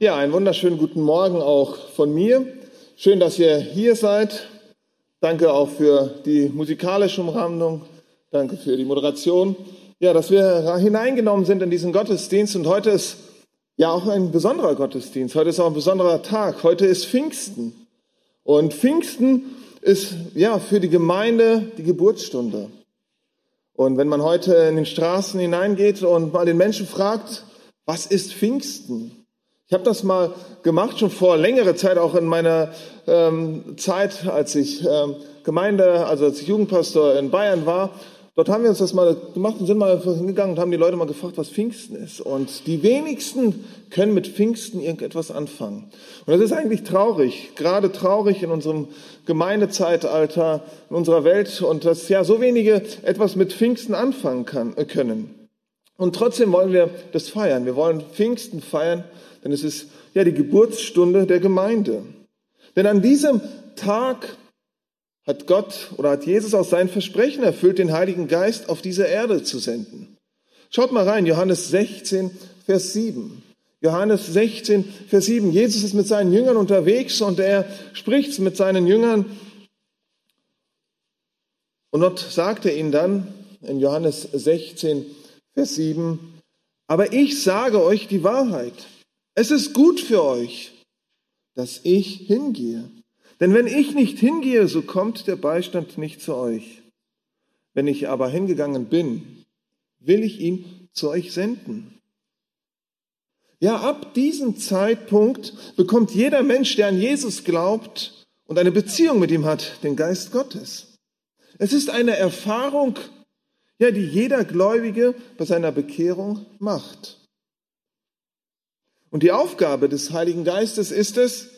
Ja, einen wunderschönen guten Morgen auch von mir. Schön, dass ihr hier seid. Danke auch für die musikalische Umrahmung. Danke für die Moderation. Ja, dass wir hineingenommen sind in diesen Gottesdienst. Und heute ist ja auch ein besonderer Gottesdienst. Heute ist auch ein besonderer Tag. Heute ist Pfingsten. Und Pfingsten ist ja für die Gemeinde die Geburtsstunde. Und wenn man heute in den Straßen hineingeht und mal den Menschen fragt, was ist Pfingsten? Ich habe das mal gemacht, schon vor längerer Zeit, auch in meiner ähm, Zeit, als ich ähm, Gemeinde, also als ich Jugendpastor in Bayern war. Dort haben wir uns das mal gemacht und sind mal hingegangen und haben die Leute mal gefragt, was Pfingsten ist. Und die wenigsten können mit Pfingsten irgendetwas anfangen. Und das ist eigentlich traurig, gerade traurig in unserem Gemeindezeitalter, in unserer Welt und dass ja so wenige etwas mit Pfingsten anfangen kann, äh, können. Und trotzdem wollen wir das feiern. Wir wollen Pfingsten feiern denn es ist ja die Geburtsstunde der Gemeinde. Denn an diesem Tag hat Gott oder hat Jesus auch sein Versprechen erfüllt, den Heiligen Geist auf diese Erde zu senden. Schaut mal rein, Johannes 16, Vers 7. Johannes 16, Vers 7. Jesus ist mit seinen Jüngern unterwegs und er spricht mit seinen Jüngern. Und dort sagt er ihnen dann in Johannes 16, Vers 7, aber ich sage euch die Wahrheit. Es ist gut für euch, dass ich hingehe. Denn wenn ich nicht hingehe, so kommt der Beistand nicht zu euch. Wenn ich aber hingegangen bin, will ich ihn zu euch senden. Ja, ab diesem Zeitpunkt bekommt jeder Mensch, der an Jesus glaubt und eine Beziehung mit ihm hat, den Geist Gottes. Es ist eine Erfahrung, ja, die jeder Gläubige bei seiner Bekehrung macht. Und die Aufgabe des Heiligen Geistes ist es,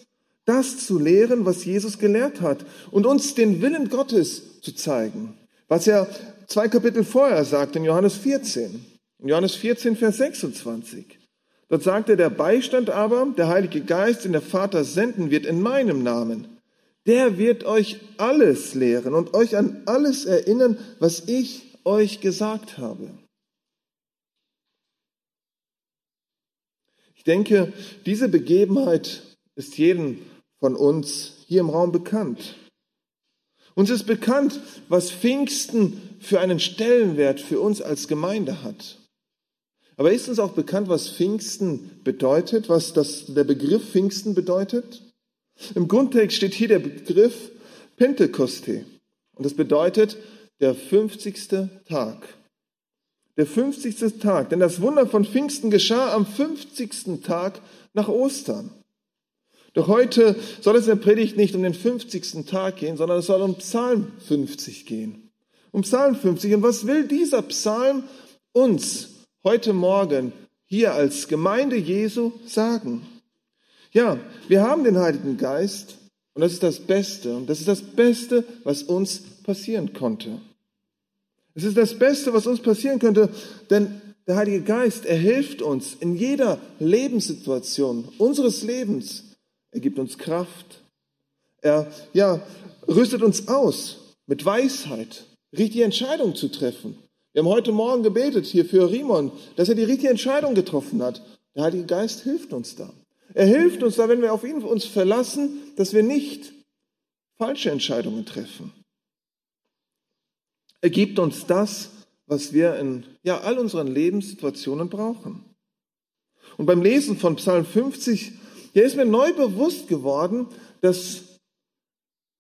das zu lehren, was Jesus gelehrt hat und uns den Willen Gottes zu zeigen. Was er zwei Kapitel vorher sagt in Johannes 14. In Johannes 14, Vers 26. Dort sagt er, der Beistand aber, der Heilige Geist, den der Vater senden wird in meinem Namen, der wird euch alles lehren und euch an alles erinnern, was ich euch gesagt habe. Ich denke, diese Begebenheit ist jedem von uns hier im Raum bekannt. Uns ist bekannt, was Pfingsten für einen Stellenwert für uns als Gemeinde hat. Aber ist uns auch bekannt, was Pfingsten bedeutet, was das, der Begriff Pfingsten bedeutet? Im Grundtext steht hier der Begriff Pentekoste. Und das bedeutet der 50. Tag der 50. Tag. Denn das Wunder von Pfingsten geschah am 50. Tag nach Ostern. Doch heute soll es in der Predigt nicht um den 50. Tag gehen, sondern es soll um Psalm 50 gehen. Um Psalm 50. Und was will dieser Psalm uns heute Morgen hier als Gemeinde Jesu sagen? Ja, wir haben den Heiligen Geist und das ist das Beste. Und das ist das Beste, was uns passieren konnte. Es ist das Beste, was uns passieren könnte, denn der Heilige Geist, er hilft uns in jeder Lebenssituation unseres Lebens. Er gibt uns Kraft. Er, ja, rüstet uns aus mit Weisheit, richtige Entscheidungen zu treffen. Wir haben heute Morgen gebetet hier für Rimon, dass er die richtige Entscheidung getroffen hat. Der Heilige Geist hilft uns da. Er hilft uns da, wenn wir auf ihn uns verlassen, dass wir nicht falsche Entscheidungen treffen. Er gibt uns das, was wir in ja, all unseren Lebenssituationen brauchen. Und beim Lesen von Psalm 50, hier ist mir neu bewusst geworden, dass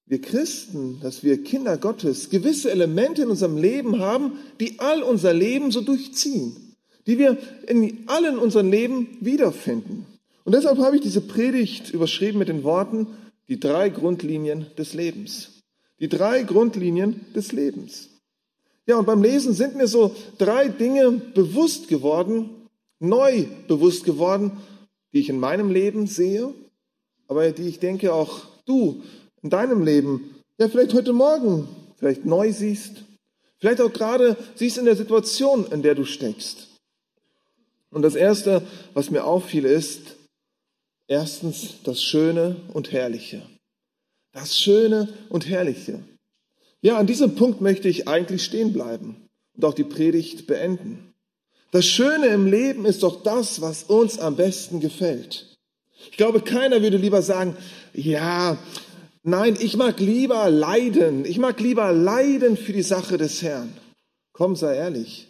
wir Christen, dass wir Kinder Gottes gewisse Elemente in unserem Leben haben, die all unser Leben so durchziehen, die wir in allen unseren Leben wiederfinden. Und deshalb habe ich diese Predigt überschrieben mit den Worten, die drei Grundlinien des Lebens. Die drei Grundlinien des Lebens. Ja, und beim Lesen sind mir so drei Dinge bewusst geworden, neu bewusst geworden, die ich in meinem Leben sehe, aber die ich denke auch du in deinem Leben, ja vielleicht heute Morgen vielleicht neu siehst, vielleicht auch gerade siehst in der Situation, in der du steckst. Und das Erste, was mir auffiel, ist erstens das Schöne und Herrliche. Das Schöne und Herrliche. Ja, an diesem Punkt möchte ich eigentlich stehen bleiben und auch die Predigt beenden. Das Schöne im Leben ist doch das, was uns am besten gefällt. Ich glaube, keiner würde lieber sagen, ja, nein, ich mag lieber leiden. Ich mag lieber leiden für die Sache des Herrn. Komm, sei ehrlich.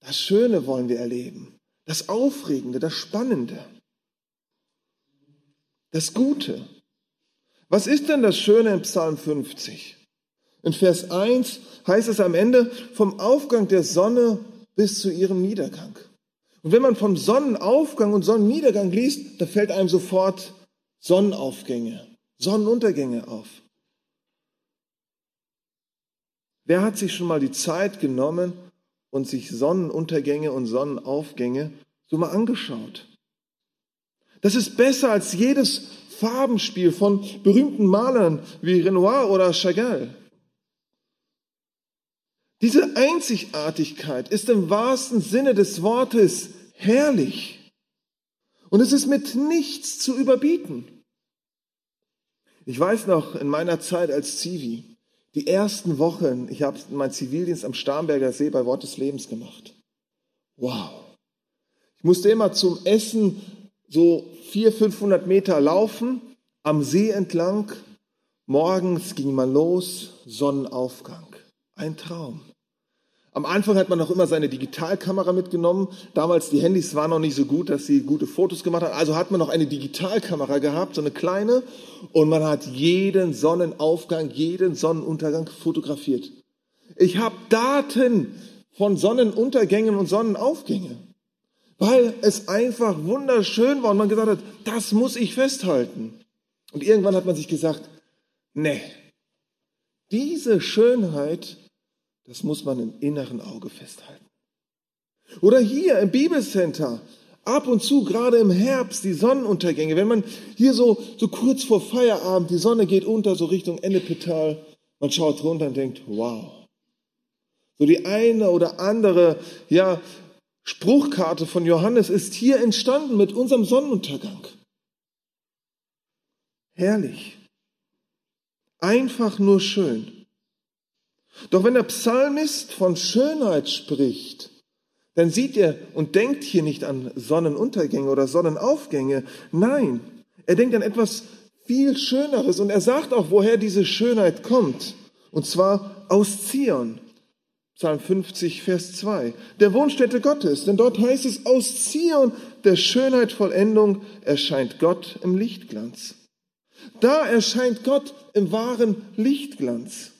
Das Schöne wollen wir erleben. Das Aufregende, das Spannende. Das Gute. Was ist denn das Schöne in Psalm 50? In Vers 1 heißt es am Ende vom Aufgang der Sonne bis zu ihrem Niedergang. Und wenn man vom Sonnenaufgang und Sonnenniedergang liest, da fällt einem sofort Sonnenaufgänge, Sonnenuntergänge auf. Wer hat sich schon mal die Zeit genommen und sich Sonnenuntergänge und Sonnenaufgänge so mal angeschaut? Das ist besser als jedes Farbenspiel von berühmten Malern wie Renoir oder Chagall. Diese Einzigartigkeit ist im wahrsten Sinne des Wortes herrlich. Und es ist mit nichts zu überbieten. Ich weiß noch in meiner Zeit als Zivi, die ersten Wochen, ich habe meinen Zivildienst am Starnberger See bei Wort des Lebens gemacht. Wow. Ich musste immer zum Essen so 400, 500 Meter laufen, am See entlang. Morgens ging man los, Sonnenaufgang. Ein Traum. Am Anfang hat man noch immer seine Digitalkamera mitgenommen. Damals die Handys waren noch nicht so gut, dass sie gute Fotos gemacht haben. Also hat man noch eine Digitalkamera gehabt, so eine kleine. Und man hat jeden Sonnenaufgang, jeden Sonnenuntergang fotografiert. Ich habe Daten von Sonnenuntergängen und Sonnenaufgängen, weil es einfach wunderschön war und man gesagt hat, das muss ich festhalten. Und irgendwann hat man sich gesagt, nee, diese Schönheit das muss man im inneren Auge festhalten. Oder hier im Bibelcenter, ab und zu, gerade im Herbst, die Sonnenuntergänge, wenn man hier so, so kurz vor Feierabend, die Sonne geht unter, so Richtung Ennepetal, man schaut runter und denkt, wow. So die eine oder andere, ja, Spruchkarte von Johannes ist hier entstanden mit unserem Sonnenuntergang. Herrlich. Einfach nur schön. Doch wenn der Psalmist von Schönheit spricht, dann sieht er und denkt hier nicht an Sonnenuntergänge oder Sonnenaufgänge. Nein, er denkt an etwas viel Schöneres und er sagt auch, woher diese Schönheit kommt. Und zwar aus Zion. Psalm 50, Vers 2. Der Wohnstätte Gottes, denn dort heißt es, aus Zion der Schönheit Vollendung erscheint Gott im Lichtglanz. Da erscheint Gott im wahren Lichtglanz.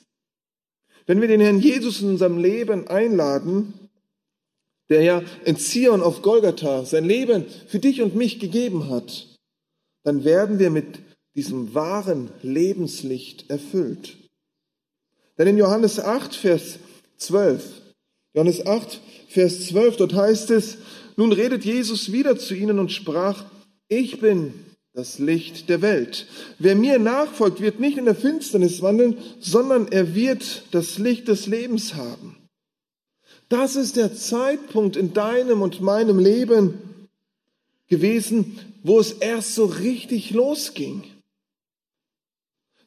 Wenn wir den Herrn Jesus in unserem Leben einladen, der ja in Zion auf Golgatha sein Leben für dich und mich gegeben hat, dann werden wir mit diesem wahren Lebenslicht erfüllt. Denn in Johannes 8, Vers 12, Johannes 8, Vers 12, dort heißt es, nun redet Jesus wieder zu ihnen und sprach, ich bin das Licht der Welt. Wer mir nachfolgt, wird nicht in der Finsternis wandeln, sondern er wird das Licht des Lebens haben. Das ist der Zeitpunkt in deinem und meinem Leben gewesen, wo es erst so richtig losging.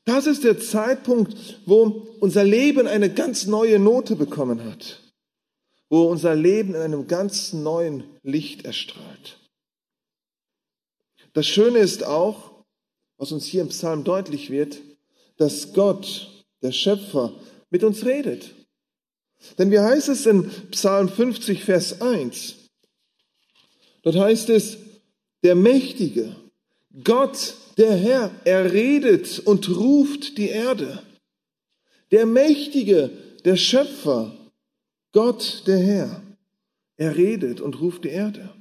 Das ist der Zeitpunkt, wo unser Leben eine ganz neue Note bekommen hat, wo unser Leben in einem ganz neuen Licht erstrahlt. Das Schöne ist auch, was uns hier im Psalm deutlich wird, dass Gott, der Schöpfer, mit uns redet. Denn wie heißt es in Psalm 50, Vers 1? Dort heißt es, der Mächtige, Gott, der Herr, er redet und ruft die Erde. Der Mächtige, der Schöpfer, Gott, der Herr, er redet und ruft die Erde.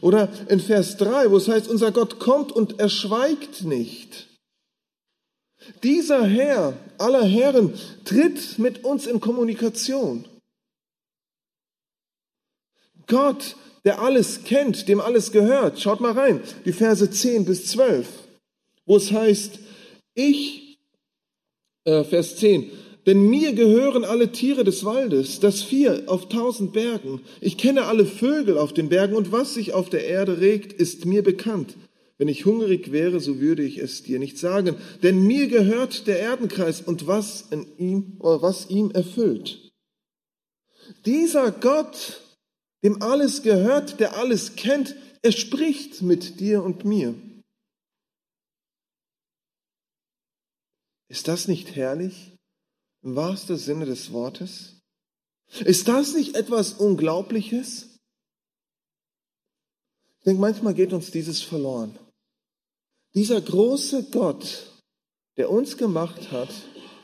Oder in Vers 3, wo es heißt, unser Gott kommt und er schweigt nicht. Dieser Herr aller Herren tritt mit uns in Kommunikation. Gott, der alles kennt, dem alles gehört. Schaut mal rein, die Verse 10 bis 12, wo es heißt, ich, äh, Vers 10, denn mir gehören alle Tiere des Waldes, das Vier auf tausend Bergen. Ich kenne alle Vögel auf den Bergen und was sich auf der Erde regt, ist mir bekannt. Wenn ich hungrig wäre, so würde ich es dir nicht sagen, denn mir gehört der Erdenkreis und was in ihm, was ihm erfüllt. Dieser Gott, dem alles gehört, der alles kennt, Er spricht mit dir und mir. Ist das nicht herrlich im wahrsten Sinne des Wortes? Ist das nicht etwas Unglaubliches? Ich denke, manchmal geht uns dieses verloren. Dieser große Gott, der uns gemacht hat,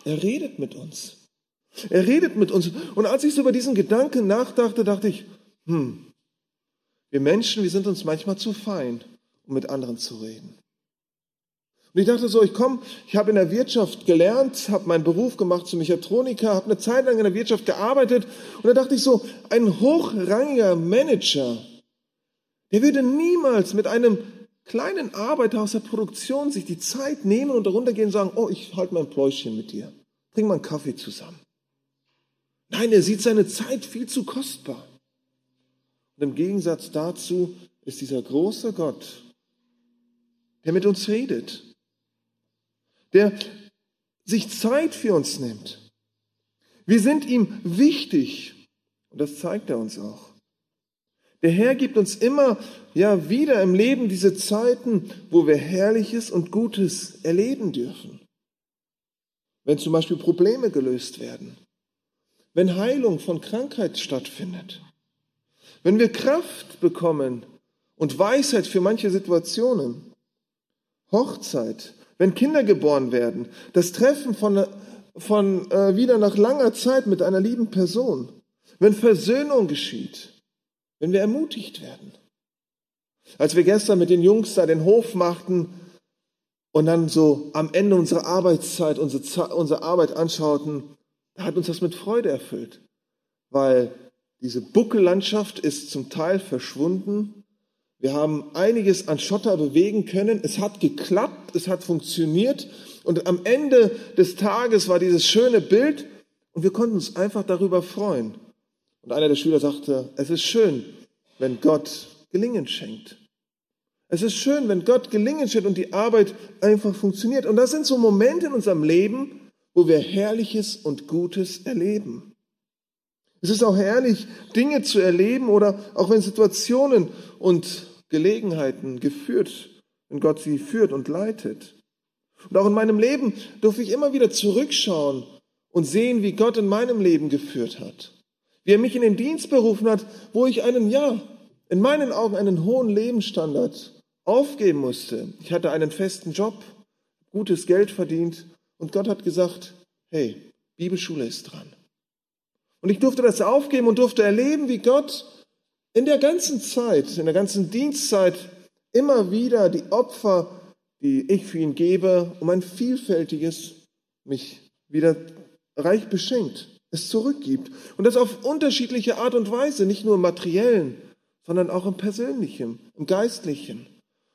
er redet mit uns. Er redet mit uns. Und als ich so über diesen Gedanken nachdachte, dachte ich, hm, wir Menschen, wir sind uns manchmal zu fein, um mit anderen zu reden. Und ich dachte so, ich komme, ich habe in der Wirtschaft gelernt, habe meinen Beruf gemacht zum Mechatroniker, habe eine Zeit lang in der Wirtschaft gearbeitet und da dachte ich so, ein hochrangiger Manager, der würde niemals mit einem kleinen Arbeiter aus der Produktion sich die Zeit nehmen und darunter gehen und sagen, oh, ich halte mein Pläuschen mit dir, trink mal einen Kaffee zusammen. Nein, er sieht seine Zeit viel zu kostbar. Und im Gegensatz dazu ist dieser große Gott, der mit uns redet, der sich Zeit für uns nimmt. Wir sind ihm wichtig und das zeigt er uns auch. Der Herr gibt uns immer ja wieder im Leben diese Zeiten, wo wir Herrliches und Gutes erleben dürfen. Wenn zum Beispiel Probleme gelöst werden, wenn Heilung von Krankheit stattfindet, wenn wir Kraft bekommen und Weisheit für manche Situationen, Hochzeit, wenn Kinder geboren werden, das Treffen von, von äh, wieder nach langer Zeit mit einer lieben Person, wenn Versöhnung geschieht, wenn wir ermutigt werden. Als wir gestern mit den Jungs da den Hof machten und dann so am Ende unserer Arbeitszeit unsere, unsere Arbeit anschauten, da hat uns das mit Freude erfüllt, weil diese Buckellandschaft ist zum Teil verschwunden. Wir haben einiges an Schotter bewegen können. Es hat geklappt, es hat funktioniert. Und am Ende des Tages war dieses schöne Bild und wir konnten uns einfach darüber freuen. Und einer der Schüler sagte, es ist schön, wenn Gott Gelingen schenkt. Es ist schön, wenn Gott Gelingen schenkt und die Arbeit einfach funktioniert. Und das sind so Momente in unserem Leben, wo wir Herrliches und Gutes erleben. Es ist auch herrlich, Dinge zu erleben oder auch wenn Situationen und Gelegenheiten geführt, wenn Gott sie führt und leitet. Und auch in meinem Leben durfte ich immer wieder zurückschauen und sehen, wie Gott in meinem Leben geführt hat. Wie er mich in den Dienst berufen hat, wo ich einen, ja, in meinen Augen einen hohen Lebensstandard aufgeben musste. Ich hatte einen festen Job, gutes Geld verdient und Gott hat gesagt, hey, Bibelschule ist dran. Und ich durfte das aufgeben und durfte erleben, wie Gott in der ganzen Zeit, in der ganzen Dienstzeit immer wieder die Opfer, die ich für ihn gebe, um ein vielfältiges mich wieder reich beschenkt, es zurückgibt. Und das auf unterschiedliche Art und Weise, nicht nur im materiellen, sondern auch im persönlichen, im geistlichen.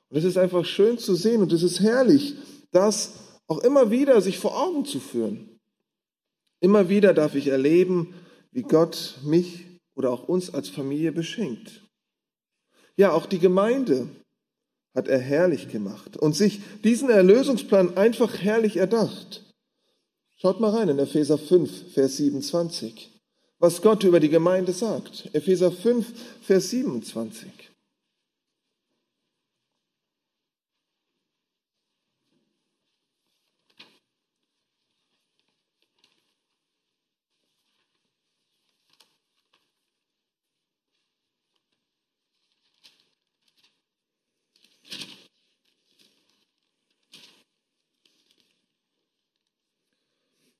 Und es ist einfach schön zu sehen und es ist herrlich, das auch immer wieder sich vor Augen zu führen. Immer wieder darf ich erleben, wie Gott mich oder auch uns als Familie beschenkt. Ja, auch die Gemeinde hat er herrlich gemacht und sich diesen Erlösungsplan einfach herrlich erdacht. Schaut mal rein in Epheser 5, Vers 27, was Gott über die Gemeinde sagt. Epheser 5, Vers 27.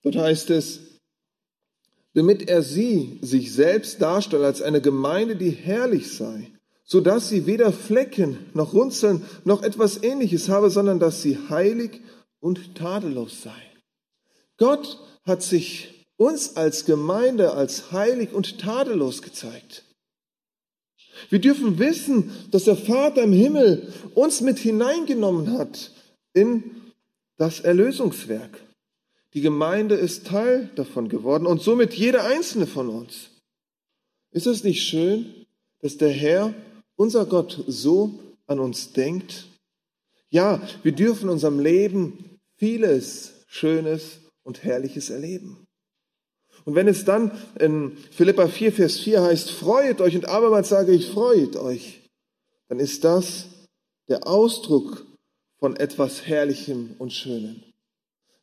Dort heißt es, damit er sie sich selbst darstellt als eine Gemeinde, die herrlich sei, so dass sie weder Flecken noch Runzeln noch etwas ähnliches habe, sondern dass sie heilig und tadellos sei. Gott hat sich uns als Gemeinde als heilig und tadellos gezeigt. Wir dürfen wissen, dass der Vater im Himmel uns mit hineingenommen hat in das Erlösungswerk. Die Gemeinde ist Teil davon geworden und somit jeder einzelne von uns. Ist es nicht schön, dass der Herr, unser Gott, so an uns denkt? Ja, wir dürfen in unserem Leben vieles Schönes und Herrliches erleben. Und wenn es dann in Philippa 4, Vers 4 heißt, freut euch und abermals sage ich, freut euch, dann ist das der Ausdruck von etwas Herrlichem und Schönem.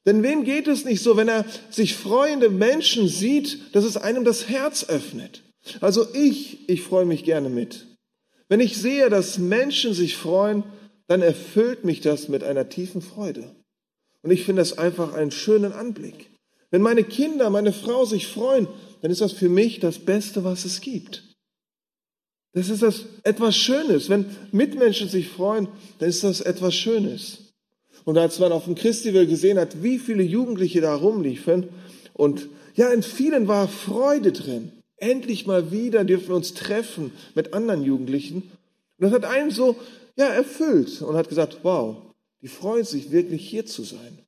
Denn wem geht es nicht so, wenn er sich freuende Menschen sieht, dass es einem das Herz öffnet? Also ich, ich freue mich gerne mit. Wenn ich sehe, dass Menschen sich freuen, dann erfüllt mich das mit einer tiefen Freude. Und ich finde das einfach einen schönen Anblick. Wenn meine Kinder, meine Frau sich freuen, dann ist das für mich das Beste, was es gibt. Das ist das etwas Schönes. Wenn Mitmenschen sich freuen, dann ist das etwas Schönes. Und als man auf dem Christival gesehen hat, wie viele Jugendliche da rumliefen und ja, in vielen war Freude drin. Endlich mal wieder dürfen wir uns treffen mit anderen Jugendlichen. Und das hat einen so, ja, erfüllt und hat gesagt, wow, die freuen sich wirklich hier zu sein.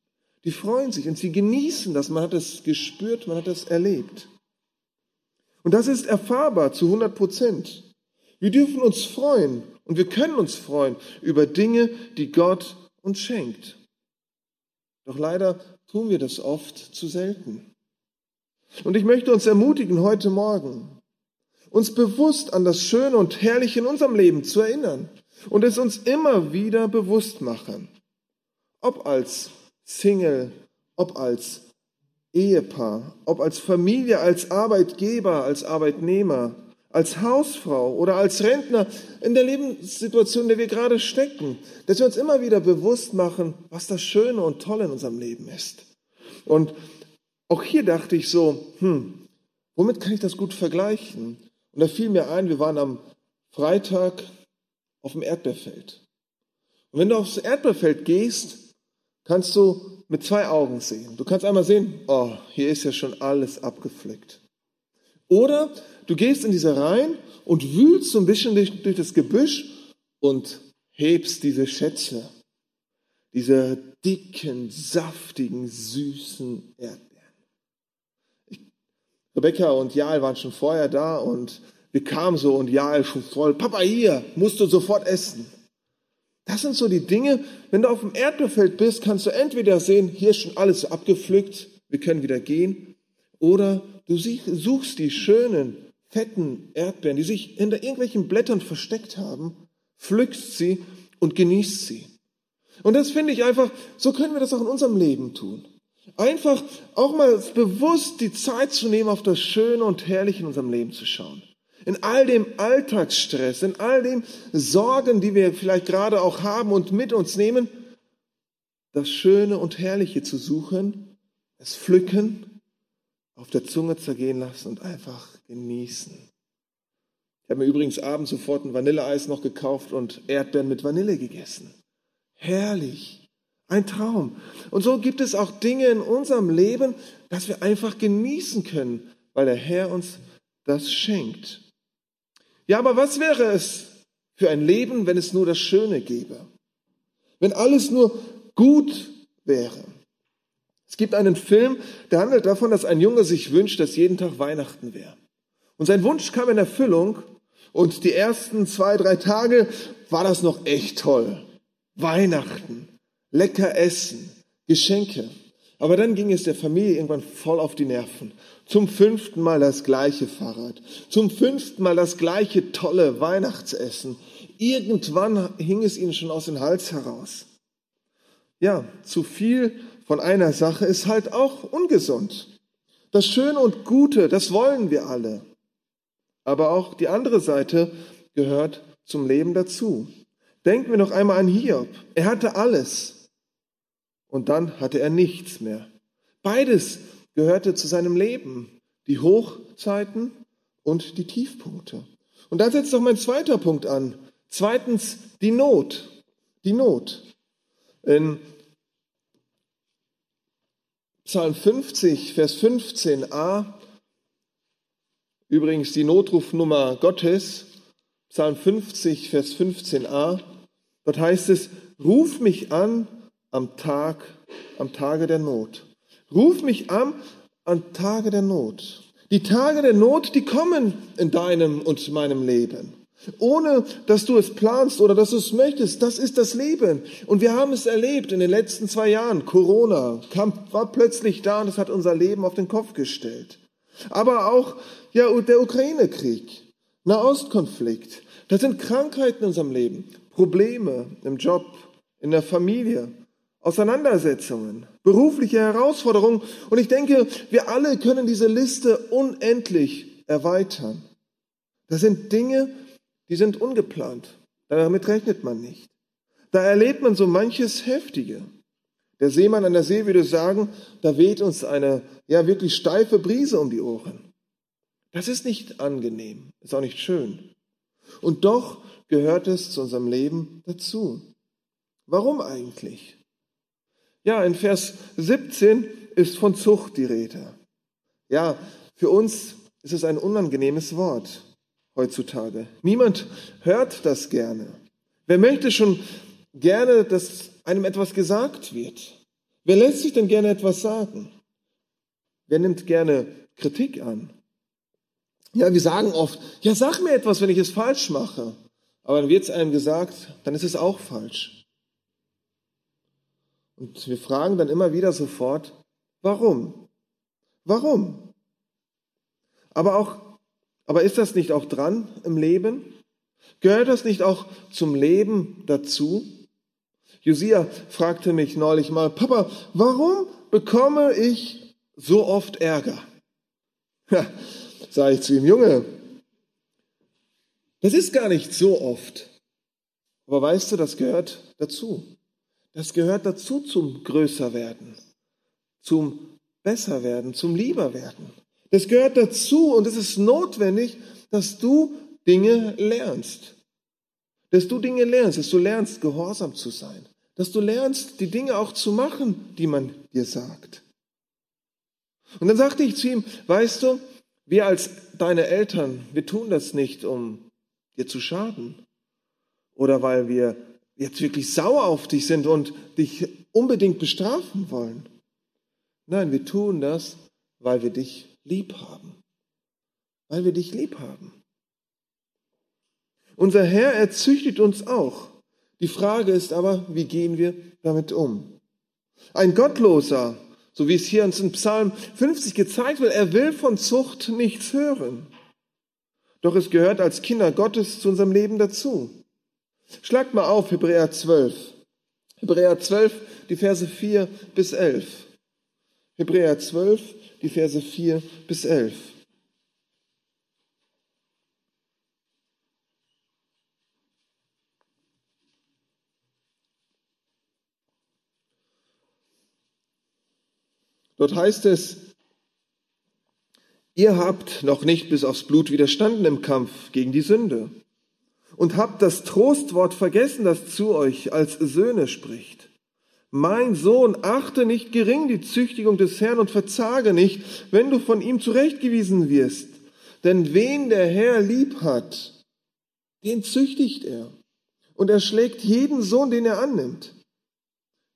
Die freuen sich und sie genießen das. Man hat es gespürt, man hat es erlebt. Und das ist erfahrbar zu 100 Prozent. Wir dürfen uns freuen und wir können uns freuen über Dinge, die Gott uns schenkt. Doch leider tun wir das oft zu selten. Und ich möchte uns ermutigen, heute Morgen uns bewusst an das Schöne und Herrliche in unserem Leben zu erinnern und es uns immer wieder bewusst machen. Ob als Single, ob als Ehepaar, ob als Familie, als Arbeitgeber, als Arbeitnehmer, als Hausfrau oder als Rentner in der Lebenssituation, in der wir gerade stecken, dass wir uns immer wieder bewusst machen, was das Schöne und Tolle in unserem Leben ist. Und auch hier dachte ich so, hm, womit kann ich das gut vergleichen? Und da fiel mir ein, wir waren am Freitag auf dem Erdbeerfeld. Und wenn du aufs Erdbeerfeld gehst, kannst du mit zwei Augen sehen. Du kannst einmal sehen, oh, hier ist ja schon alles abgepflückt. Oder du gehst in diese Reihen und wühlst so ein bisschen durch, durch das Gebüsch und hebst diese Schätze, diese dicken, saftigen, süßen Erdbeeren. Rebecca und Jael waren schon vorher da und wir kamen so und Jael schon voll, Papa hier, musst du sofort essen. Das sind so die Dinge, wenn du auf dem Erdbeerfeld bist, kannst du entweder sehen, hier ist schon alles abgepflückt, wir können wieder gehen, oder du suchst die schönen, fetten Erdbeeren, die sich hinter irgendwelchen Blättern versteckt haben, pflückst sie und genießt sie. Und das finde ich einfach, so können wir das auch in unserem Leben tun. Einfach auch mal bewusst die Zeit zu nehmen, auf das Schöne und Herrliche in unserem Leben zu schauen. In all dem Alltagsstress, in all den Sorgen, die wir vielleicht gerade auch haben und mit uns nehmen, das Schöne und Herrliche zu suchen, es pflücken, auf der Zunge zergehen lassen und einfach genießen. Ich habe mir übrigens abends sofort ein Vanilleeis noch gekauft und Erdbeeren mit Vanille gegessen. Herrlich. Ein Traum. Und so gibt es auch Dinge in unserem Leben, dass wir einfach genießen können, weil der Herr uns das schenkt. Ja, aber was wäre es für ein Leben, wenn es nur das Schöne gäbe? Wenn alles nur gut wäre? Es gibt einen Film, der handelt davon, dass ein Junge sich wünscht, dass jeden Tag Weihnachten wäre. Und sein Wunsch kam in Erfüllung und die ersten zwei, drei Tage war das noch echt toll. Weihnachten, lecker essen, Geschenke. Aber dann ging es der Familie irgendwann voll auf die Nerven. Zum fünften Mal das gleiche Fahrrad. Zum fünften Mal das gleiche tolle Weihnachtsessen. Irgendwann hing es ihnen schon aus dem Hals heraus. Ja, zu viel von einer Sache ist halt auch ungesund. Das Schöne und Gute, das wollen wir alle. Aber auch die andere Seite gehört zum Leben dazu. Denken wir noch einmal an Hiob. Er hatte alles und dann hatte er nichts mehr. Beides gehörte zu seinem Leben. Die Hochzeiten und die Tiefpunkte. Und da setzt doch mein zweiter Punkt an. Zweitens die Not. Die Not. In Psalm 50, Vers 15a, übrigens die Notrufnummer Gottes, Psalm 50, Vers 15a, dort heißt es, ruf mich an am Tag, am Tage der Not. Ruf mich an an Tage der Not. Die Tage der Not, die kommen in deinem und meinem Leben. Ohne dass du es planst oder dass du es möchtest, das ist das Leben. Und wir haben es erlebt in den letzten zwei Jahren. Corona kam, war plötzlich da und es hat unser Leben auf den Kopf gestellt. Aber auch ja, der Ukraine-Krieg. Nahostkonflikt. Da sind Krankheiten in unserem Leben, Probleme im Job, in der Familie, Auseinandersetzungen, berufliche Herausforderungen. Und ich denke, wir alle können diese Liste unendlich erweitern. Das sind Dinge, die sind ungeplant. Damit rechnet man nicht. Da erlebt man so manches Heftige. Der Seemann an der See würde sagen, da weht uns eine ja wirklich steife Brise um die Ohren. Das ist nicht angenehm, ist auch nicht schön. Und doch gehört es zu unserem Leben dazu. Warum eigentlich? Ja, in Vers 17 ist von Zucht die Rede. Ja, für uns ist es ein unangenehmes Wort heutzutage. Niemand hört das gerne. Wer möchte schon gerne, dass einem etwas gesagt wird? Wer lässt sich denn gerne etwas sagen? Wer nimmt gerne Kritik an? Ja, wir sagen oft, ja, sag mir etwas, wenn ich es falsch mache. Aber dann wird es einem gesagt, dann ist es auch falsch. Und wir fragen dann immer wieder sofort, warum? Warum? Aber auch, aber ist das nicht auch dran im Leben? Gehört das nicht auch zum Leben dazu? Josia fragte mich neulich mal, Papa, warum bekomme ich so oft Ärger? Ja, sage ich zu ihm, Junge, das ist gar nicht so oft. Aber weißt du, das gehört dazu. Das gehört dazu zum Größerwerden, zum Besserwerden, zum Lieberwerden. Das gehört dazu und es ist notwendig, dass du Dinge lernst. Dass du Dinge lernst, dass du lernst, gehorsam zu sein. Dass du lernst, die Dinge auch zu machen, die man dir sagt. Und dann sagte ich zu ihm, weißt du, wir als deine Eltern, wir tun das nicht, um dir zu schaden oder weil wir jetzt wirklich sauer auf dich sind und dich unbedingt bestrafen wollen. Nein, wir tun das, weil wir dich lieb haben. Weil wir dich lieb haben. Unser Herr erzüchtet uns auch. Die Frage ist aber, wie gehen wir damit um? Ein Gottloser, so wie es hier uns in Psalm 50 gezeigt wird, er will von Zucht nichts hören. Doch es gehört als Kinder Gottes zu unserem Leben dazu. Schlagt mal auf Hebräer 12. Hebräer 12, die Verse 4 bis 11. Hebräer 12, die Verse 4 bis 11. Dort heißt es, ihr habt noch nicht bis aufs Blut widerstanden im Kampf gegen die Sünde und habt das Trostwort vergessen, das zu euch als Söhne spricht. Mein Sohn, achte nicht gering die Züchtigung des Herrn und verzage nicht, wenn du von ihm zurechtgewiesen wirst. Denn wen der Herr lieb hat, den züchtigt er. Und er schlägt jeden Sohn, den er annimmt.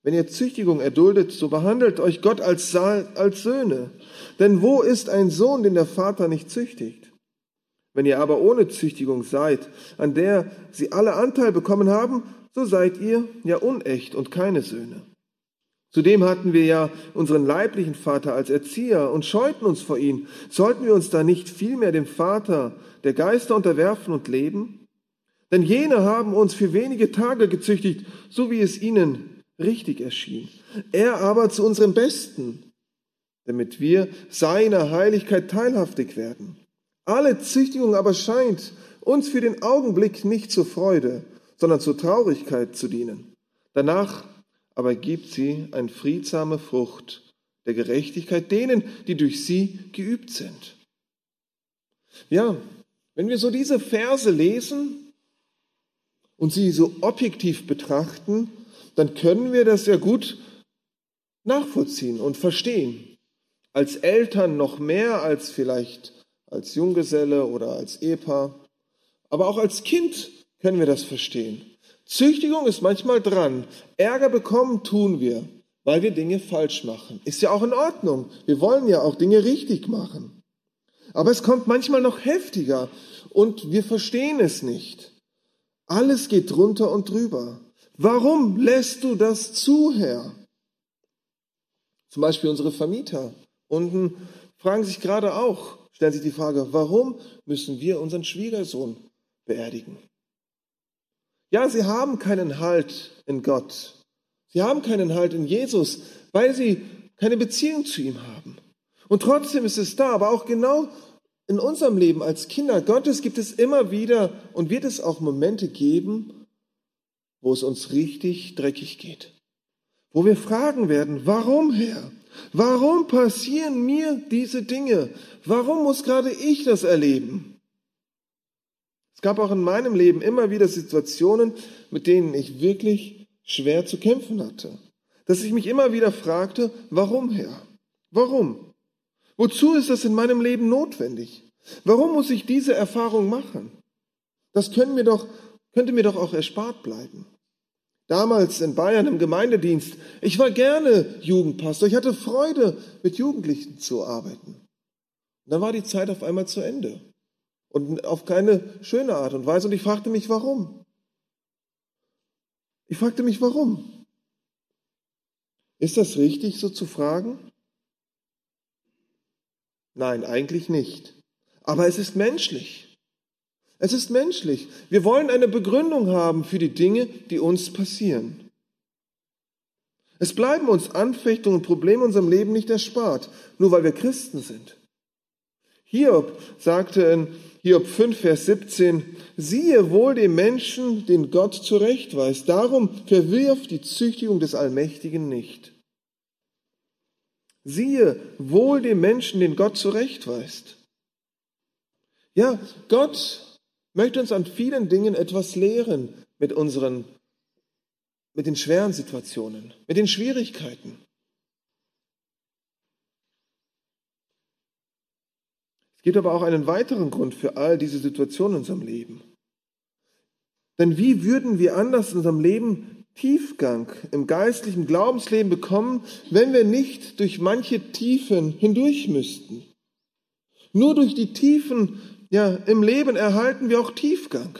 Wenn ihr Züchtigung erduldet, so behandelt euch Gott als, als Söhne. Denn wo ist ein Sohn, den der Vater nicht züchtigt? Wenn ihr aber ohne Züchtigung seid, an der sie alle Anteil bekommen haben, so seid ihr ja unecht und keine Söhne. Zudem hatten wir ja unseren leiblichen Vater als Erzieher und scheuten uns vor ihm. Sollten wir uns da nicht vielmehr dem Vater der Geister unterwerfen und leben? Denn jene haben uns für wenige Tage gezüchtigt, so wie es ihnen richtig erschien. Er aber zu unserem Besten, damit wir seiner Heiligkeit teilhaftig werden. Alle Züchtigung aber scheint uns für den Augenblick nicht zur Freude, sondern zur Traurigkeit zu dienen. Danach aber gibt sie eine friedsame Frucht der Gerechtigkeit denen, die durch sie geübt sind. Ja, wenn wir so diese Verse lesen und sie so objektiv betrachten, dann können wir das ja gut nachvollziehen und verstehen. Als Eltern noch mehr als vielleicht als Junggeselle oder als Ehepaar. Aber auch als Kind können wir das verstehen. Züchtigung ist manchmal dran. Ärger bekommen tun wir, weil wir Dinge falsch machen. Ist ja auch in Ordnung. Wir wollen ja auch Dinge richtig machen. Aber es kommt manchmal noch heftiger und wir verstehen es nicht. Alles geht drunter und drüber. Warum lässt du das zu, Herr? Zum Beispiel unsere Vermieter unten fragen sich gerade auch, stellen sich die Frage, warum müssen wir unseren Schwiegersohn beerdigen? Ja, sie haben keinen Halt in Gott. Sie haben keinen Halt in Jesus, weil sie keine Beziehung zu ihm haben. Und trotzdem ist es da, aber auch genau in unserem Leben als Kinder Gottes gibt es immer wieder und wird es auch Momente geben, wo es uns richtig dreckig geht. Wo wir fragen werden, warum Herr? Warum passieren mir diese Dinge? Warum muss gerade ich das erleben? Es gab auch in meinem Leben immer wieder Situationen, mit denen ich wirklich schwer zu kämpfen hatte. Dass ich mich immer wieder fragte, warum Herr? Warum? Wozu ist das in meinem Leben notwendig? Warum muss ich diese Erfahrung machen? Das mir doch, könnte mir doch auch erspart bleiben. Damals in Bayern im Gemeindedienst, ich war gerne Jugendpastor, ich hatte Freude, mit Jugendlichen zu arbeiten. Und dann war die Zeit auf einmal zu Ende. Und auf keine schöne Art und Weise. Und ich fragte mich, warum? Ich fragte mich, warum? Ist das richtig, so zu fragen? Nein, eigentlich nicht. Aber es ist menschlich. Es ist menschlich. Wir wollen eine Begründung haben für die Dinge, die uns passieren. Es bleiben uns Anfechtungen und Probleme in unserem Leben nicht erspart, nur weil wir Christen sind. Hiob sagte in Hiob 5, Vers 17, siehe wohl dem Menschen, den Gott zurechtweist, darum verwirf die Züchtigung des Allmächtigen nicht. Siehe wohl dem Menschen, den Gott zurechtweist. Ja, Gott möchte uns an vielen Dingen etwas lehren mit unseren, mit den schweren Situationen, mit den Schwierigkeiten. Gibt aber auch einen weiteren Grund für all diese Situationen in unserem Leben. Denn wie würden wir anders in unserem Leben Tiefgang im geistlichen Glaubensleben bekommen, wenn wir nicht durch manche Tiefen hindurch müssten. Nur durch die Tiefen ja, im Leben erhalten wir auch Tiefgang.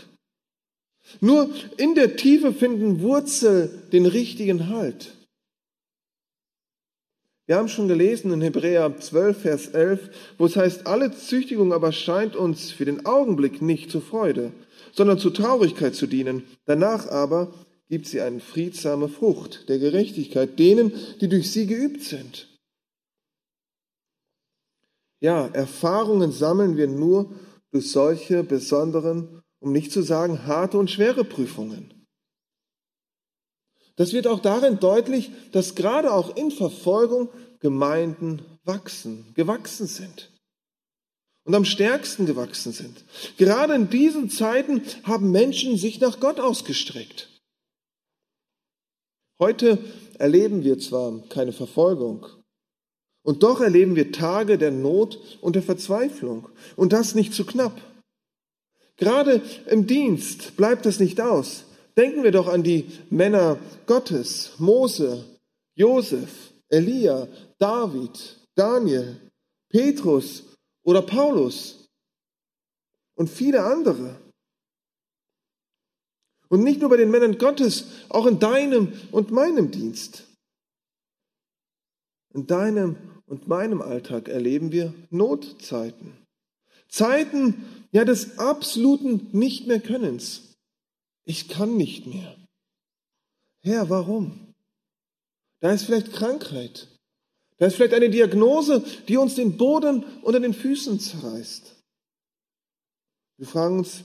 Nur in der Tiefe finden Wurzel den richtigen Halt. Wir haben schon gelesen in Hebräer 12, Vers 11, wo es heißt, alle Züchtigung aber scheint uns für den Augenblick nicht zur Freude, sondern zur Traurigkeit zu dienen. Danach aber gibt sie eine friedsame Frucht der Gerechtigkeit denen, die durch sie geübt sind. Ja, Erfahrungen sammeln wir nur durch solche besonderen, um nicht zu sagen harte und schwere Prüfungen. Das wird auch darin deutlich, dass gerade auch in Verfolgung Gemeinden wachsen, gewachsen sind und am stärksten gewachsen sind. Gerade in diesen Zeiten haben Menschen sich nach Gott ausgestreckt. Heute erleben wir zwar keine Verfolgung, und doch erleben wir Tage der Not und der Verzweiflung, und das nicht zu knapp. Gerade im Dienst bleibt es nicht aus. Denken wir doch an die Männer Gottes, Mose, Josef, Elia, David, Daniel, Petrus oder Paulus und viele andere. Und nicht nur bei den Männern Gottes, auch in deinem und meinem Dienst. In deinem und meinem Alltag erleben wir Notzeiten. Zeiten, ja, des absoluten Nicht mehr Könnens. Ich kann nicht mehr. Herr, warum? Da ist vielleicht Krankheit. Da ist vielleicht eine Diagnose, die uns den Boden unter den Füßen zerreißt. Wir fragen uns,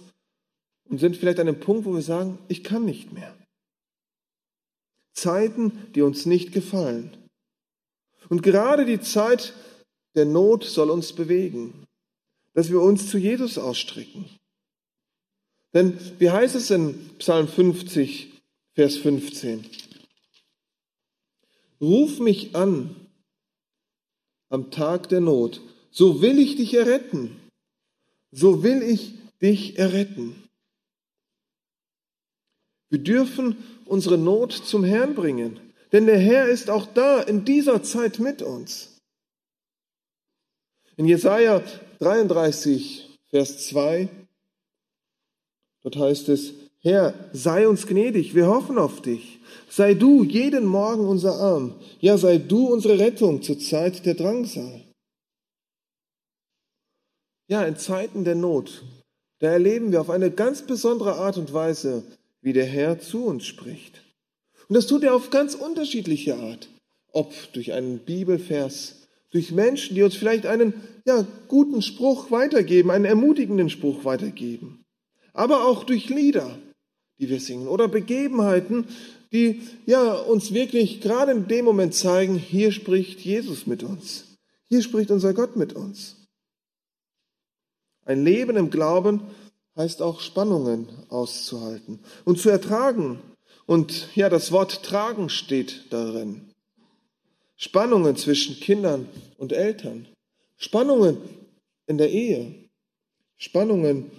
und sind vielleicht an einem Punkt, wo wir sagen, ich kann nicht mehr. Zeiten, die uns nicht gefallen. Und gerade die Zeit der Not soll uns bewegen, dass wir uns zu Jesus ausstrecken. Denn wie heißt es in Psalm 50, Vers 15? Ruf mich an am Tag der Not, so will ich dich erretten, so will ich dich erretten. Wir dürfen unsere Not zum Herrn bringen, denn der Herr ist auch da in dieser Zeit mit uns. In Jesaja 33, Vers 2, dort heißt es, Herr, sei uns gnädig, wir hoffen auf dich. Sei du jeden Morgen unser Arm. Ja, sei du unsere Rettung zur Zeit der Drangsal. ja, in Zeiten der Not, da erleben wir auf eine ganz besondere Art und Weise, wie der Herr zu uns spricht. Und das tut er auf ganz unterschiedliche Art. Ob durch einen Bibelvers, durch Menschen, die uns vielleicht einen ja, guten Spruch weitergeben, einen ermutigenden Spruch weitergeben. Aber auch durch Lieder, die wir singen oder Begebenheiten, die ja uns wirklich gerade in dem Moment zeigen, hier spricht Jesus mit uns. Hier spricht unser Gott mit uns. Ein Leben im Glauben heißt auch Spannungen auszuhalten und zu ertragen. Und ja, das Wort tragen steht darin. Spannungen zwischen Kindern und Eltern, Spannungen in der Ehe, Spannungen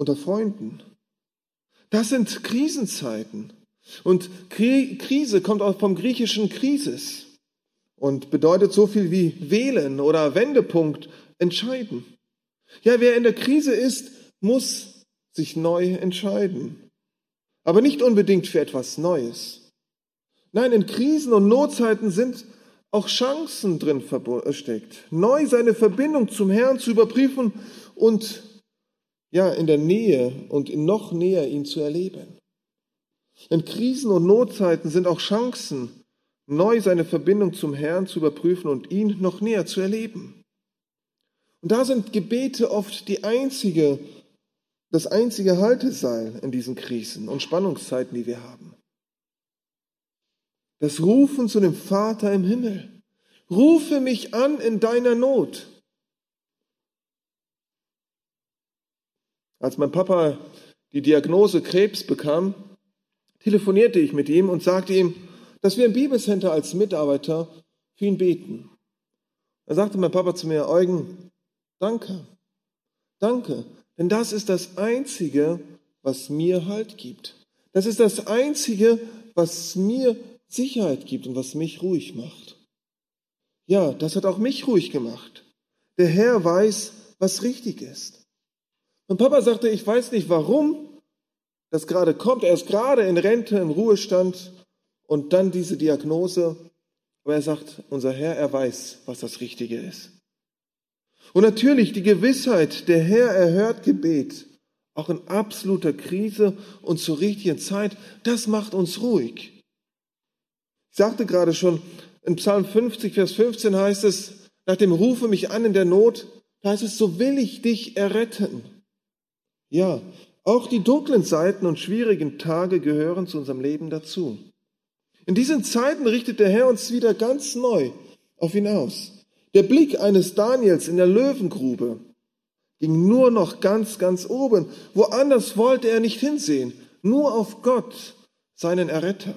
unter Freunden. Das sind Krisenzeiten. Und Krise kommt auch vom griechischen Krisis und bedeutet so viel wie wählen oder Wendepunkt entscheiden. Ja, wer in der Krise ist, muss sich neu entscheiden. Aber nicht unbedingt für etwas Neues. Nein, in Krisen und Notzeiten sind auch Chancen drin versteckt, neu seine Verbindung zum Herrn zu überprüfen und ja, in der Nähe und noch näher ihn zu erleben. In Krisen und Notzeiten sind auch Chancen, neu seine Verbindung zum Herrn zu überprüfen und ihn noch näher zu erleben. Und da sind Gebete oft die einzige, das einzige Halteseil in diesen Krisen und Spannungszeiten, die wir haben. Das Rufen zu dem Vater im Himmel. Rufe mich an in deiner Not. Als mein Papa die Diagnose Krebs bekam, telefonierte ich mit ihm und sagte ihm, dass wir im Bibelcenter als Mitarbeiter für ihn beten. Da sagte mein Papa zu mir, Eugen, danke, danke, denn das ist das Einzige, was mir Halt gibt. Das ist das Einzige, was mir Sicherheit gibt und was mich ruhig macht. Ja, das hat auch mich ruhig gemacht. Der Herr weiß, was richtig ist. Und Papa sagte, ich weiß nicht, warum das gerade kommt. Er ist gerade in Rente, im Ruhestand und dann diese Diagnose. Aber er sagt, unser Herr, er weiß, was das Richtige ist. Und natürlich die Gewissheit, der Herr erhört Gebet, auch in absoluter Krise und zur richtigen Zeit, das macht uns ruhig. Ich sagte gerade schon, in Psalm 50, Vers 15 heißt es, nach dem Rufe mich an in der Not, da heißt es, so will ich dich erretten. Ja, auch die dunklen Seiten und schwierigen Tage gehören zu unserem Leben dazu. In diesen Zeiten richtet der Herr uns wieder ganz neu auf ihn aus. Der Blick eines Daniels in der Löwengrube ging nur noch ganz, ganz oben. Woanders wollte er nicht hinsehen, nur auf Gott, seinen Erretter.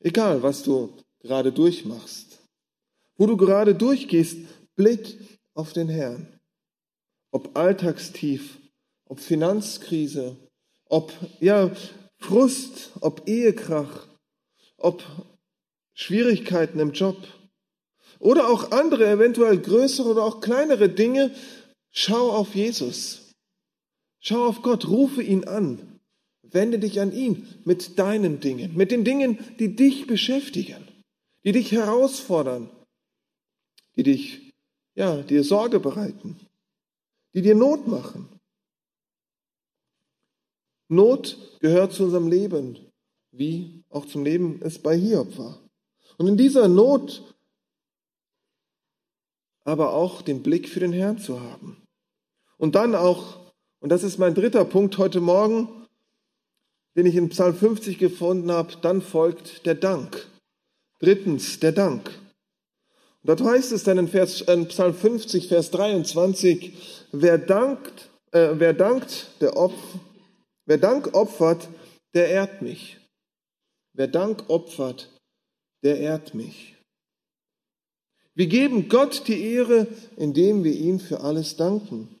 Egal, was du gerade durchmachst, wo du gerade durchgehst, blick auf den Herrn. Ob Alltagstief, ob Finanzkrise, ob ja, Frust, ob Ehekrach, ob Schwierigkeiten im Job oder auch andere, eventuell größere oder auch kleinere Dinge, schau auf Jesus. Schau auf Gott, rufe ihn an. Wende dich an ihn mit deinen Dingen, mit den Dingen, die dich beschäftigen, die dich herausfordern, die dich, ja, dir Sorge bereiten, die dir Not machen. Not gehört zu unserem Leben, wie auch zum Leben es bei Hiob war. Und in dieser Not aber auch den Blick für den Herrn zu haben. Und dann auch, und das ist mein dritter Punkt heute Morgen, den ich in Psalm 50 gefunden habe, dann folgt der Dank. Drittens, der Dank. Dort heißt es dann in, Vers, in Psalm 50, Vers 23, wer dankt, äh, wer dankt, der Opf, wer Dank opfert, der ehrt mich. Wer Dank opfert, der ehrt mich. Wir geben Gott die Ehre, indem wir ihn für alles danken.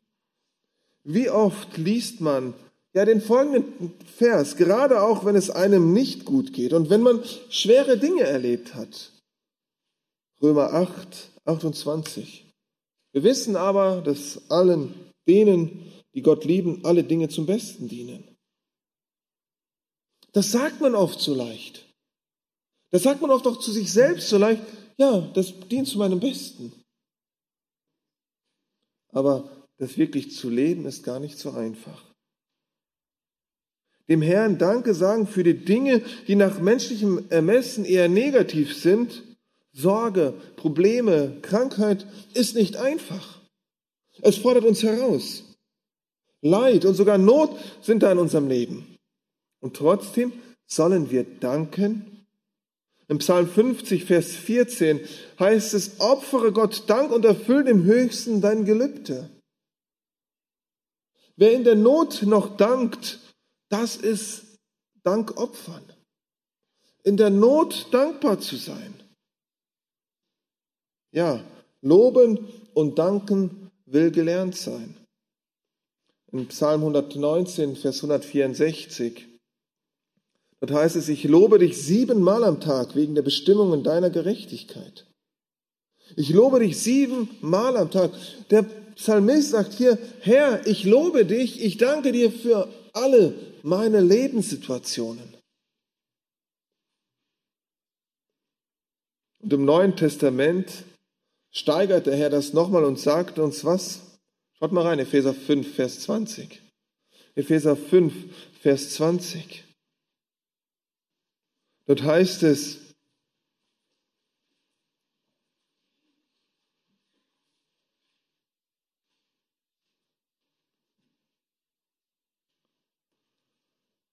Wie oft liest man ja, den folgenden Vers, gerade auch wenn es einem nicht gut geht und wenn man schwere Dinge erlebt hat. Römer 8, 28. Wir wissen aber, dass allen denen, die Gott lieben, alle Dinge zum Besten dienen. Das sagt man oft so leicht. Das sagt man oft auch zu sich selbst so leicht. Ja, das dient zu meinem Besten. aber das wirklich zu leben ist gar nicht so einfach. Dem Herrn Danke sagen für die Dinge, die nach menschlichem Ermessen eher negativ sind, Sorge, Probleme, Krankheit, ist nicht einfach. Es fordert uns heraus. Leid und sogar Not sind da in unserem Leben. Und trotzdem sollen wir danken. Im Psalm 50, Vers 14 heißt es, opfere Gott Dank und erfülle im Höchsten dein Gelübde. Wer in der Not noch dankt, das ist Dankopfern. In der Not dankbar zu sein. Ja, loben und danken will gelernt sein. In Psalm 119, Vers 164 Dort heißt es, ich lobe dich siebenmal am Tag wegen der Bestimmungen deiner Gerechtigkeit. Ich lobe dich siebenmal am Tag. Der Psalmist sagt hier, Herr, ich lobe dich, ich danke dir für alle meine Lebenssituationen. Und im Neuen Testament steigert der Herr das nochmal und sagt uns was? Schaut mal rein, Epheser 5, Vers 20. Epheser 5, Vers 20. Dort heißt es,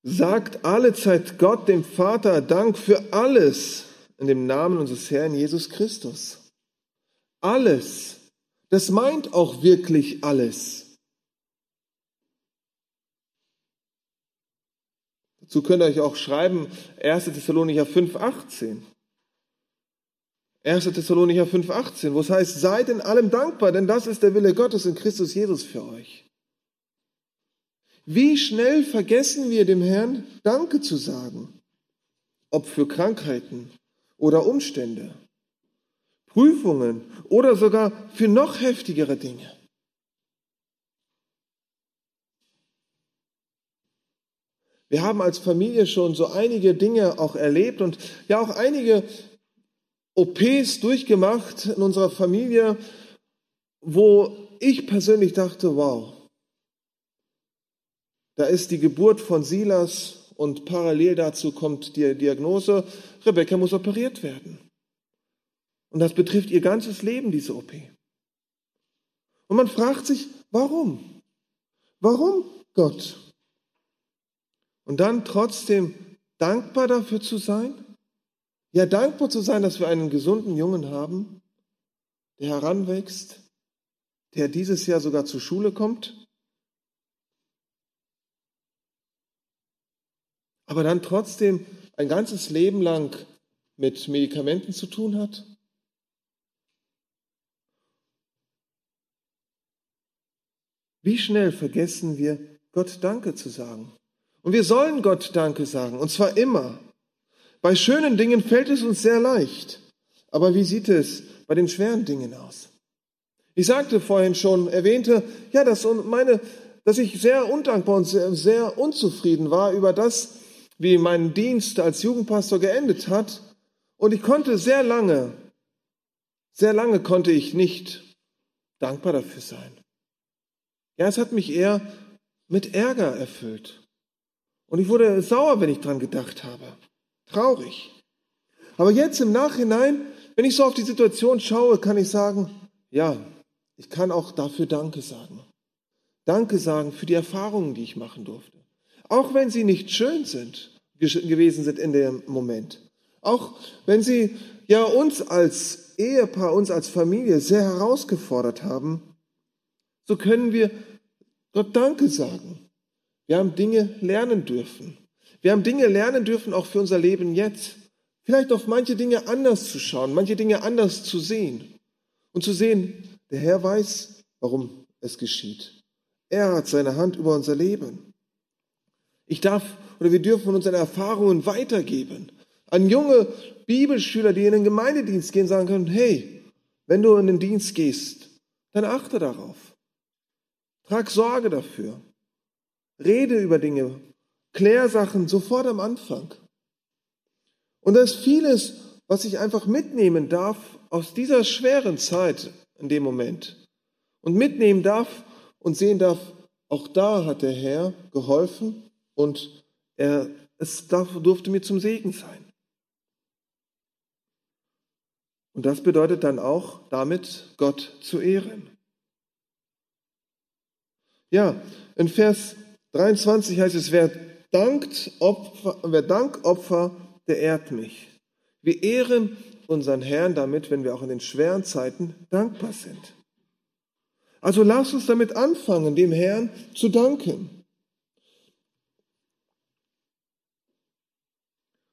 Sagt alle Zeit Gott, dem Vater, Dank für alles in dem Namen unseres Herrn Jesus Christus. Alles. Das meint auch wirklich alles. Dazu könnt ihr euch auch schreiben, 1. Thessalonicher 5,18. 1. Thessalonicher 5,18, wo es heißt, seid in allem dankbar, denn das ist der Wille Gottes in Christus Jesus für euch. Wie schnell vergessen wir dem Herrn Danke zu sagen, ob für Krankheiten oder Umstände, Prüfungen oder sogar für noch heftigere Dinge. Wir haben als Familie schon so einige Dinge auch erlebt und ja auch einige OPs durchgemacht in unserer Familie, wo ich persönlich dachte, wow, da ist die Geburt von Silas und parallel dazu kommt die Diagnose, Rebecca muss operiert werden. Und das betrifft ihr ganzes Leben, diese OP. Und man fragt sich, warum? Warum Gott? Und dann trotzdem dankbar dafür zu sein? Ja, dankbar zu sein, dass wir einen gesunden Jungen haben, der heranwächst, der dieses Jahr sogar zur Schule kommt, aber dann trotzdem ein ganzes Leben lang mit Medikamenten zu tun hat? Wie schnell vergessen wir, Gott Danke zu sagen? Und wir sollen Gott Danke sagen, und zwar immer. Bei schönen Dingen fällt es uns sehr leicht. Aber wie sieht es bei den schweren Dingen aus? Ich sagte vorhin schon, erwähnte, ja, dass meine, dass ich sehr undankbar und sehr, sehr unzufrieden war über das, wie mein Dienst als Jugendpastor geendet hat. Und ich konnte sehr lange, sehr lange konnte ich nicht dankbar dafür sein. Ja, es hat mich eher mit Ärger erfüllt. Und ich wurde sauer, wenn ich dran gedacht habe. Traurig. Aber jetzt im Nachhinein, wenn ich so auf die Situation schaue, kann ich sagen, ja, ich kann auch dafür Danke sagen. Danke sagen für die Erfahrungen, die ich machen durfte. Auch wenn sie nicht schön sind, gewesen sind in dem Moment. Auch wenn sie ja uns als Ehepaar, uns als Familie sehr herausgefordert haben, so können wir Gott Danke sagen. Wir haben Dinge lernen dürfen. Wir haben Dinge lernen dürfen, auch für unser Leben jetzt. Vielleicht auf manche Dinge anders zu schauen, manche Dinge anders zu sehen. Und zu sehen, der Herr weiß, warum es geschieht. Er hat seine Hand über unser Leben. Ich darf oder wir dürfen unsere Erfahrungen weitergeben. An junge Bibelschüler, die in den Gemeindedienst gehen, sagen können, hey, wenn du in den Dienst gehst, dann achte darauf. Trag Sorge dafür. Rede über Dinge. Klär Sachen sofort am Anfang. Und da ist vieles, was ich einfach mitnehmen darf aus dieser schweren Zeit in dem Moment. und mitnehmen darf und sehen darf, auch da hat der Herr geholfen und er, es durfte mir zum Segen sein. Und das bedeutet dann auch, damit Gott zu ehren. Ja, in Vers 23 heißt es, wer dankt Opfer, wer Dankopfer, der ehrt mich. Wir ehren unseren Herrn damit, wenn wir auch in den schweren Zeiten dankbar sind. Also lasst uns damit anfangen, dem Herrn zu danken.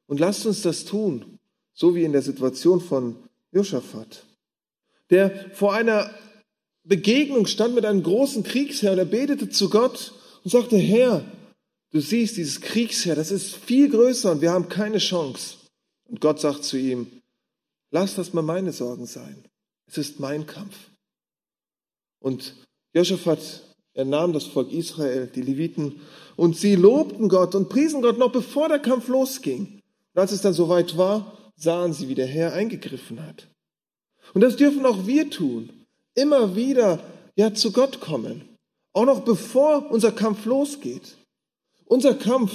Und lasst uns das tun, so wie in der Situation von Josaphat, der vor einer Begegnung stand mit einem großen Kriegsherr und er betete zu Gott und sagte, Herr, du siehst dieses Kriegsherr, das ist viel größer und wir haben keine Chance. Und Gott sagt zu ihm, lass das mal meine Sorgen sein. Es ist mein Kampf. Und Josaphat, er nahm das Volk Israel, die Leviten, und sie lobten Gott und priesen Gott noch bevor der Kampf losging. Und als es dann soweit war, sahen sie, wie der Herr eingegriffen hat. Und das dürfen auch wir tun. Immer wieder ja zu Gott kommen. Auch noch bevor unser Kampf losgeht. Unser Kampf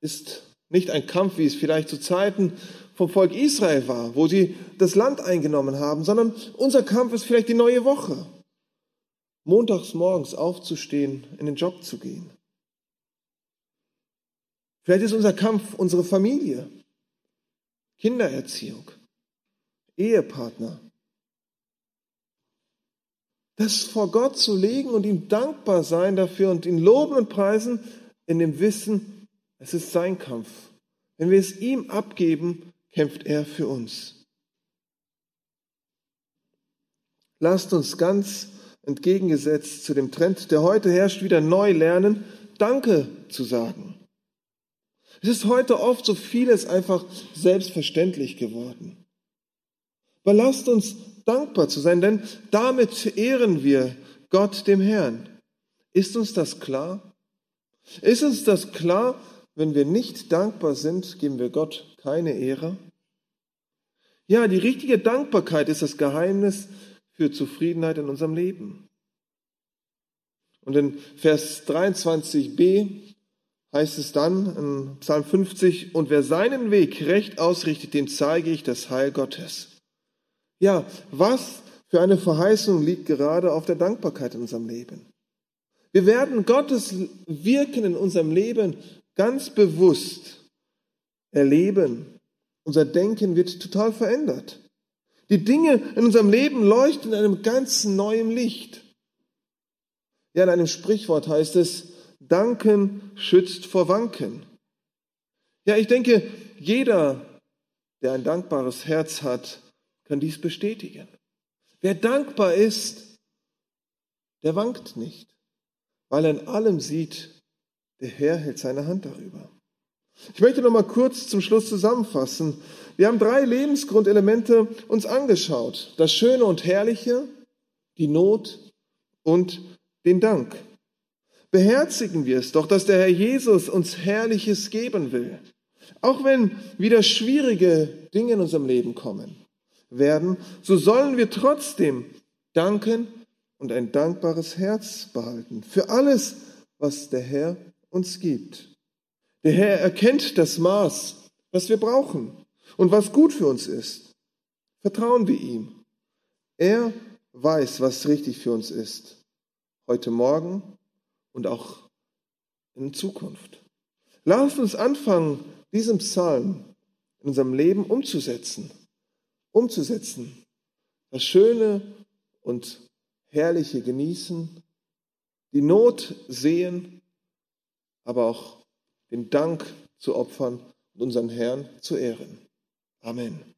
ist nicht ein Kampf, wie es vielleicht zu Zeiten vom Volk Israel war, wo sie das Land eingenommen haben, sondern unser Kampf ist vielleicht die neue Woche. Montags morgens aufzustehen, in den Job zu gehen. Vielleicht ist unser Kampf unsere Familie, Kindererziehung, Ehepartner. Das vor Gott zu legen und ihm dankbar sein dafür und ihn loben und preisen in dem Wissen, es ist sein Kampf. Wenn wir es ihm abgeben, kämpft er für uns. Lasst uns ganz entgegengesetzt zu dem Trend, der heute herrscht, wieder neu lernen, Danke zu sagen. Es ist heute oft so vieles einfach selbstverständlich geworden. Aber lasst uns dankbar zu sein, denn damit ehren wir Gott dem Herrn. Ist uns das klar? Ist uns das klar, wenn wir nicht dankbar sind, geben wir Gott keine Ehre? Ja, die richtige Dankbarkeit ist das Geheimnis für Zufriedenheit in unserem Leben. Und in Vers 23b heißt es dann in Psalm 50, und wer seinen Weg recht ausrichtet, dem zeige ich das Heil Gottes. Ja, was für eine Verheißung liegt gerade auf der Dankbarkeit in unserem Leben? Wir werden Gottes Wirken in unserem Leben ganz bewusst erleben. Unser Denken wird total verändert. Die Dinge in unserem Leben leuchten in einem ganz neuen Licht. Ja, in einem Sprichwort heißt es, Danken schützt vor Wanken. Ja, ich denke, jeder, der ein dankbares Herz hat, kann dies bestätigen. Wer dankbar ist, der wankt nicht, weil er in allem sieht, der Herr hält seine Hand darüber. Ich möchte noch mal kurz zum Schluss zusammenfassen. Wir haben drei Lebensgrundelemente uns angeschaut. Das Schöne und Herrliche, die Not und den Dank. Beherzigen wir es doch, dass der Herr Jesus uns Herrliches geben will. Auch wenn wieder schwierige Dinge in unserem Leben kommen werden, so sollen wir trotzdem danken und ein dankbares Herz behalten für alles, was der Herr uns gibt. Der Herr erkennt das Maß, was wir brauchen und was gut für uns ist. Vertrauen wir ihm. Er weiß, was richtig für uns ist. Heute Morgen und auch in Zukunft. Lasst uns anfangen, diesen Psalm in unserem Leben umzusetzen umzusetzen. Das Schöne und Herrliche genießen, die Not sehen, aber auch den Dank zu opfern und unseren Herrn zu ehren. Amen.